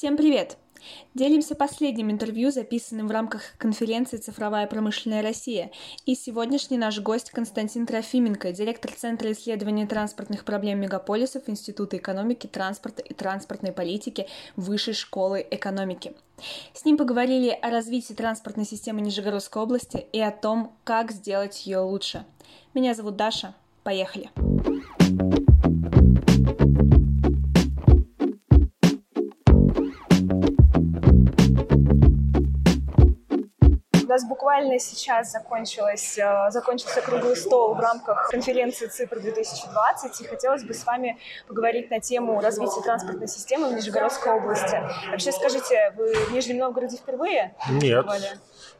Всем привет! Делимся последним интервью, записанным в рамках конференции «Цифровая промышленная Россия». И сегодняшний наш гость Константин Трофименко, директор Центра исследования транспортных проблем мегаполисов Института экономики, транспорта и транспортной политики Высшей школы экономики. С ним поговорили о развитии транспортной системы Нижегородской области и о том, как сделать ее лучше. Меня зовут Даша. Поехали! У нас буквально сейчас закончилось, э, закончился круглый стол в рамках конференции ЦИПР-2020, и хотелось бы с вами поговорить на тему развития транспортной системы в Нижегородской области. Вообще скажите, вы в Нижнем Новгороде впервые? Нет,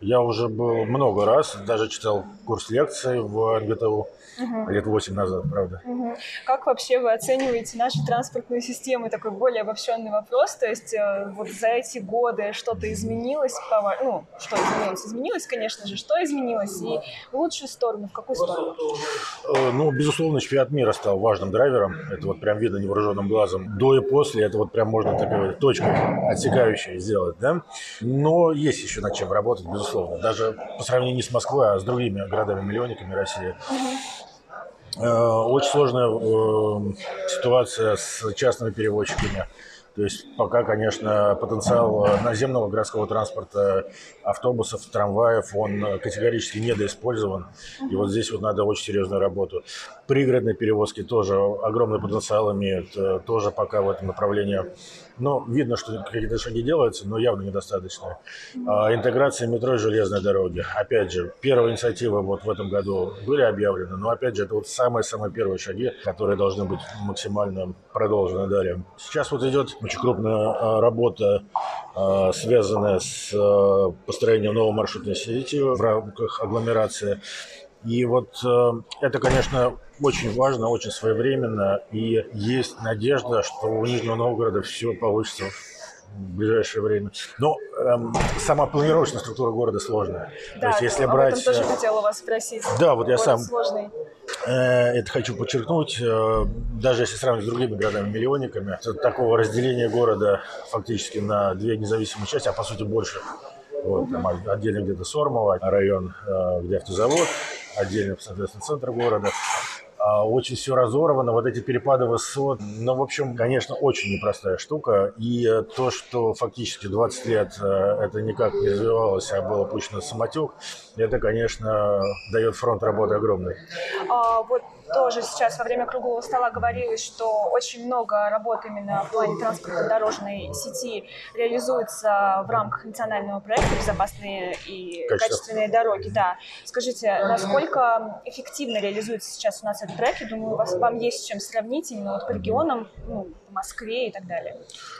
я уже был много раз, даже читал курс лекций в НГТУ угу. лет 8 назад, правда. Угу. Как вообще вы оцениваете нашу транспортную систему? Такой более обобщенный вопрос. То есть э, вот за эти годы что-то изменилось? Ну, что изменилось? Изменилось, конечно же. Что изменилось? И в лучшую сторону, в какую сторону? Э, ну, безусловно, чемпионат мира стал важным драйвером. Это вот прям видно невооруженным глазом. До и после это вот прям можно такой точкой отсекающей сделать, да? Но есть еще над чем работать, безусловно. Даже по сравнению не с Москвой, а с другими городами-миллионниками России. Э, очень сложная э, ситуация с частными перевозчиками. То есть пока, конечно, потенциал наземного городского транспорта, автобусов, трамваев, он категорически недоиспользован. И вот здесь вот надо очень серьезную работу. Пригородные перевозки тоже огромный потенциал имеют, э, тоже пока в этом направлении но видно, что какие-то шаги делаются, но явно недостаточно. А, интеграция метро и железной дороги. Опять же, первые инициативы вот в этом году были объявлены, но опять же, это вот самые-самые первые шаги, которые должны быть максимально продолжены далее. Сейчас вот идет очень крупная а, работа, а, связанная с а, построением новой маршрутной сети в рамках агломерации. И вот это, конечно, очень важно, очень своевременно, и есть надежда, что у Нижнего Новгорода все получится в ближайшее время. Но эм, сама планировочная структура города сложная. Да, То есть, если об брать... этом тоже э, хотела вас спросить. Да, вот я сам сложный. Э, это хочу подчеркнуть. Э, даже если сравнивать с другими городами-миллионниками, такого разделения города фактически на две независимые части, а по сути больше. Вот, там отдельно где-то Сормово, район, э, где автозавод, отдельно, соответственно, центр города. А, очень все разорвано, вот эти перепады высот. Ну, в общем, конечно, очень непростая штука. И то, что фактически 20 лет э, это никак не развивалось, а было пущено самотек, это, конечно, дает фронт работы огромный. А, вот тоже сейчас во время круглого стола говорилось, что очень много работ именно в плане транспортно-дорожной сети реализуется в рамках национального проекта «Безопасные и качественные дороги». Да. Скажите, насколько эффективно реализуется сейчас у нас этот проект? Я думаю, у вас, вам есть с чем сравнить именно вот по регионам, ну, Москве и так далее.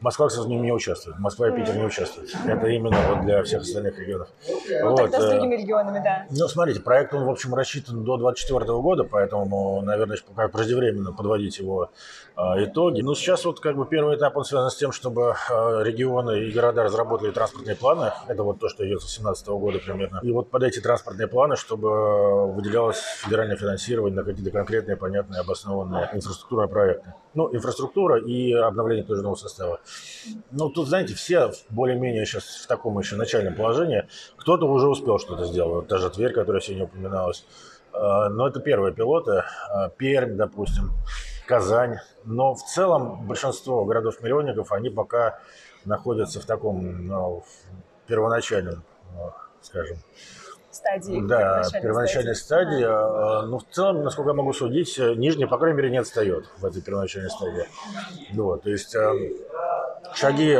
Москва, в нем не участвует. Москва и Питер не участвуют. Это именно вот для всех остальных регионов. Ну, вот. тогда с э, другими регионами, да. Ну, смотрите, проект, он, в общем, рассчитан до 2024 года, поэтому, наверное, пока преждевременно подводить его а, итоги. Ну, сейчас вот как бы первый этап, он связан с тем, чтобы а, регионы и города разработали транспортные планы. Это вот то, что идет с 2017 года примерно. И вот под эти транспортные планы, чтобы выделялось федеральное финансирование на какие-то конкретные, понятные, обоснованные инфраструктурные проекты. Ну, инфраструктура и обновление тоже состава. Ну, тут, знаете, все более-менее сейчас в таком еще начальном положении. Кто-то уже успел что-то сделать. Вот даже Тверь, которая сегодня упоминалась. А, но это первые пилоты. Пермь, допустим. Казань. Но в целом большинство городов-миллионников, они пока находятся в таком ну, первоначальном, ну, скажем, стадии. Да, первоначальной стадии. стадии. А, но в целом, насколько я могу судить, Нижний, по крайней мере, не отстает в этой первоначальной стадии. Вот, то есть а, шаги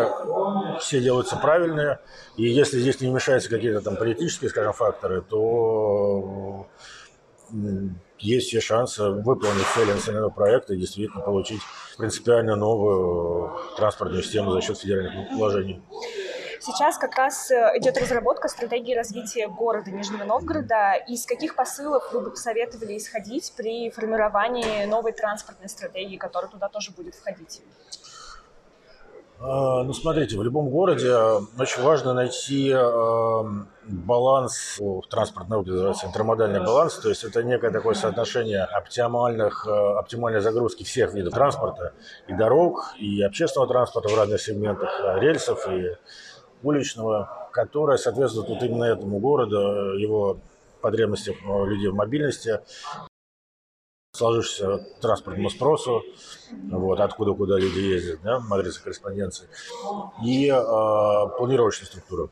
все делаются правильные, и если здесь не вмешаются какие-то там политические, скажем, факторы, то есть все шансы выполнить цели национального проекта и действительно получить принципиально новую транспортную систему за счет федеральных вложений. Сейчас как раз э, идет разработка стратегии развития города Нижнего Новгорода. Из каких посылов вы бы посоветовали исходить при формировании новой транспортной стратегии, которая туда тоже будет входить? А, ну, смотрите, в любом городе очень важно найти э, баланс, в транспортной называется интермодальный баланс, то есть это некое такое соотношение оптимальных, э, оптимальной загрузки всех видов транспорта, и дорог, и общественного транспорта в разных сегментах, э, рельсов и уличного, которое соответствует вот именно этому городу, его потребностям людей в мобильности, сложившемуся транспортному спросу, вот, откуда куда люди ездят, да, матрица корреспонденции, и э, планировочную структуру.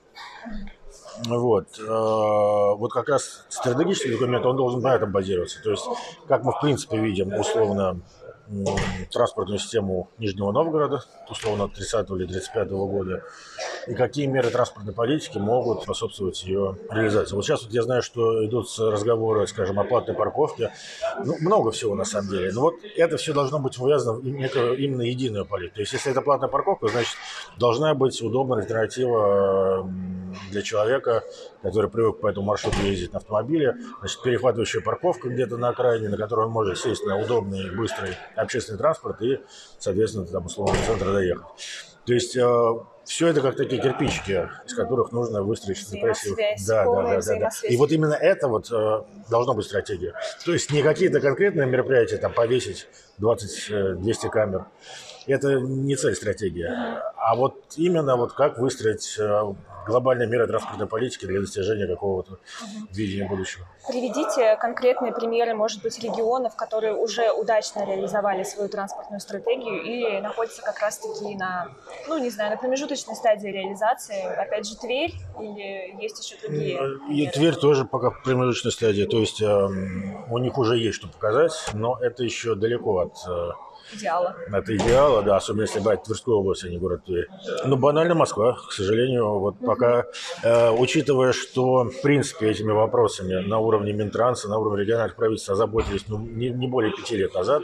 Вот. Э, вот как раз стратегический документ, он должен на этом базироваться. То есть, как мы в принципе видим, условно, транспортную систему Нижнего Новгорода, условно 30 или 35 года, и какие меры транспортной политики могут способствовать ее реализации. Вот сейчас вот я знаю, что идут разговоры, скажем, о платной парковке. Ну, много всего на самом деле. Но вот это все должно быть увязано в некую именно единую политику. То есть, если это платная парковка, значит, должна быть удобная альтернатива для человека, который привык по этому маршруту ездить на автомобиле. Значит, перехватывающая парковка где-то на окраине, на которой он может сесть на удобный, быстрый общественный транспорт и, соответственно, там, условно, до центра доехать. То есть э, все это как такие кирпичики, из которых нужно выстроить что-то красивое. Да, да, да, да, да. И вот именно это вот э, должно быть стратегия. То есть не какие-то конкретные мероприятия, там повесить 20-200 э, камер. Это не цель стратегии. А вот именно вот как выстроить э, глобальные меры транспортной политики для достижения какого-то угу. видения будущего. Приведите конкретные примеры, может быть, регионов, которые уже удачно реализовали свою транспортную стратегию и находятся как раз-таки на, ну, не знаю, на промежуточной стадии реализации. Опять же, Тверь или есть еще другие? И Тверь тоже пока в промежуточной стадии. То есть э, у них уже есть что показать, но это еще далеко от э, идеала. Это идеала, да, особенно если брать Тверскую область, а не город Тверь. Ну, банально Москва, к сожалению, вот пока, э, учитывая, что, в принципе, этими вопросами на уровне Минтранса, на уровне региональных правительств озаботились ну, не, не более пяти лет назад,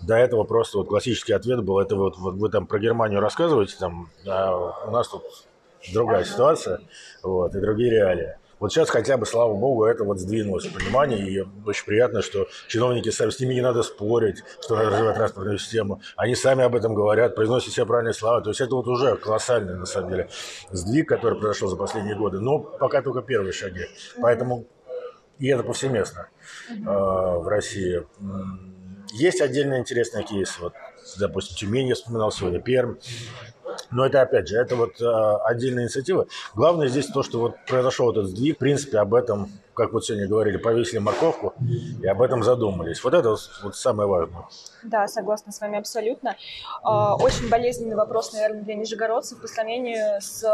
до этого просто вот классический ответ был, это вот, вот вы там про Германию рассказываете, там, а у нас тут другая ситуация, вот, и другие реалии. Вот сейчас хотя бы, слава богу, это вот сдвинулось в понимании, и очень приятно, что чиновники сами, с ними не надо спорить, что надо развивать транспортную систему. Они сами об этом говорят, произносят все правильные слова. То есть это вот уже колоссальный, на самом деле, сдвиг, который произошел за последние годы. Но пока только первые шаги. Поэтому и это повсеместно э, в России. Есть отдельно интересные кейсы. Вот, допустим, Тюмень я вспоминал сегодня, Пермь. Но это, опять же, это вот э, отдельная инициатива. Главное здесь то, что вот произошел этот сдвиг. В принципе, об этом, как вот сегодня говорили, повесили морковку и об этом задумались. Вот это вот, самое важное. Да, согласна с вами абсолютно. Э, очень болезненный вопрос, наверное, для нижегородцев по сравнению с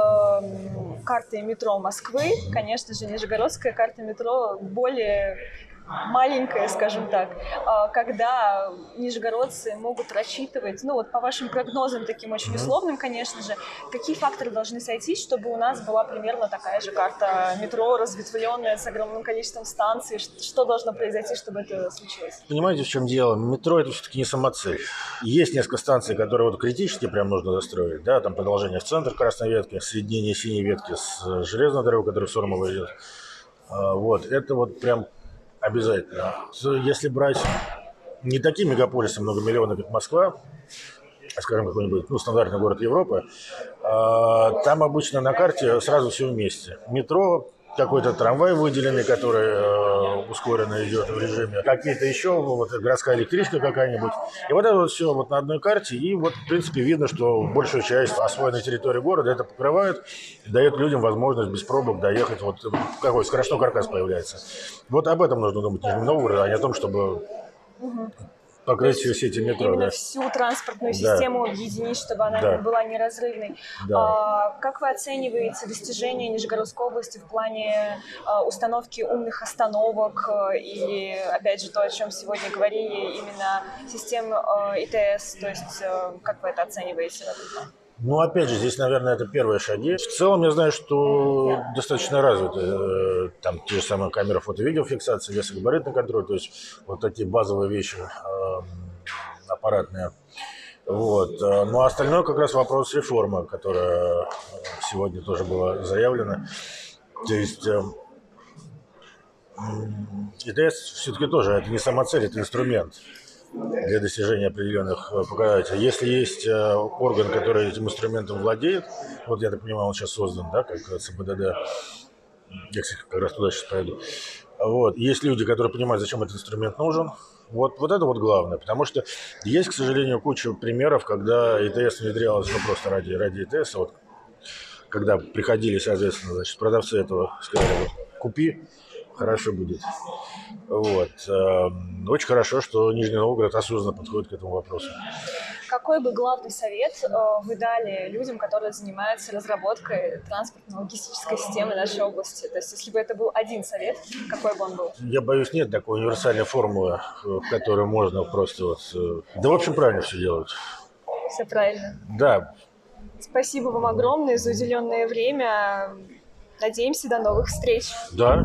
картой метро Москвы. Конечно же, нижегородская карта метро более маленькая, скажем так, а, когда нижегородцы могут рассчитывать, ну вот по вашим прогнозам, таким очень условным, конечно же, какие факторы должны сойтись, чтобы у нас была примерно такая же карта метро, разветвленная, с огромным количеством станций, что должно произойти, чтобы это случилось? Понимаете, в чем дело? Метро это все-таки не самоцель. Есть несколько станций, которые вот критически прям нужно застроить, да, там продолжение в центр красной ветки, соединение синей ветки с железной дорогой, которая в Сормово идет. А, вот, это вот прям Обязательно. Если брать не такие мегаполисы многомиллионные, как Москва, а, скажем, какой-нибудь ну, стандартный город Европы, а, там обычно на карте сразу все вместе. Метро, какой-то трамвай выделенный, который э, ускоренно идет в режиме, какие-то еще, вот городская электричка какая-нибудь. И вот это вот все вот на одной карте, и вот, в принципе, видно, что большую часть освоенной территории города это покрывает, дает людям возможность без пробок доехать, вот какой скоростной каркас появляется. Вот об этом нужно думать Нижнем Новгороде, а не о том, чтобы покрыть всю сети метро. Именно да. всю транспортную систему да. объединить, чтобы она да. была неразрывной. Да. А, как вы оцениваете достижения Нижегородской области в плане а, установки умных остановок а, или, опять же, то, о чем сегодня говорили, именно систем а, ИТС? То есть, а, как вы это оцениваете? Ну, опять же, здесь, наверное, это первые шаги. В целом, я знаю, что достаточно развиты э, там те же самые камеры фото-видеофиксации, весогабаритный контроль, то есть вот такие базовые вещи э, аппаратные. Вот. Э, ну, а остальное как раз вопрос реформы, которая сегодня тоже была заявлена. То есть ИТС все-таки тоже это не самоцель, это инструмент. Для достижения определенных э, показателей. Если есть э, орган, который этим инструментом владеет, вот я так понимаю, он сейчас создан, да, как ЦБДД, я, кстати, как раз туда сейчас пойду. Вот. Есть люди, которые понимают, зачем этот инструмент нужен. Вот, вот это вот главное, потому что есть, к сожалению, куча примеров, когда ИТС внедрялось ну, просто ради, ради ИТС. Вот, когда приходили, соответственно, значит, продавцы этого сказали, вот, купи, хорошо будет. Вот. Эм, очень хорошо, что Нижний Новгород осознанно подходит к этому вопросу. Какой бы главный совет э, вы дали людям, которые занимаются разработкой транспортно-логистической системы нашей области? То есть, если бы это был один совет, какой бы он был? Я боюсь, нет такой универсальной формулы, э, в которой можно просто вот... Э, да, в общем, правильно все делают. Все правильно. Да. Спасибо вам огромное за уделенное время. Надеемся, до новых встреч. Да.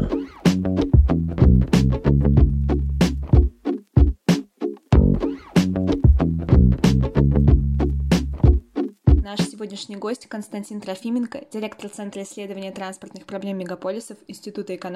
Сегодняшний гость Константин Трофименко, директор Центра исследования транспортных проблем мегаполисов Института экономики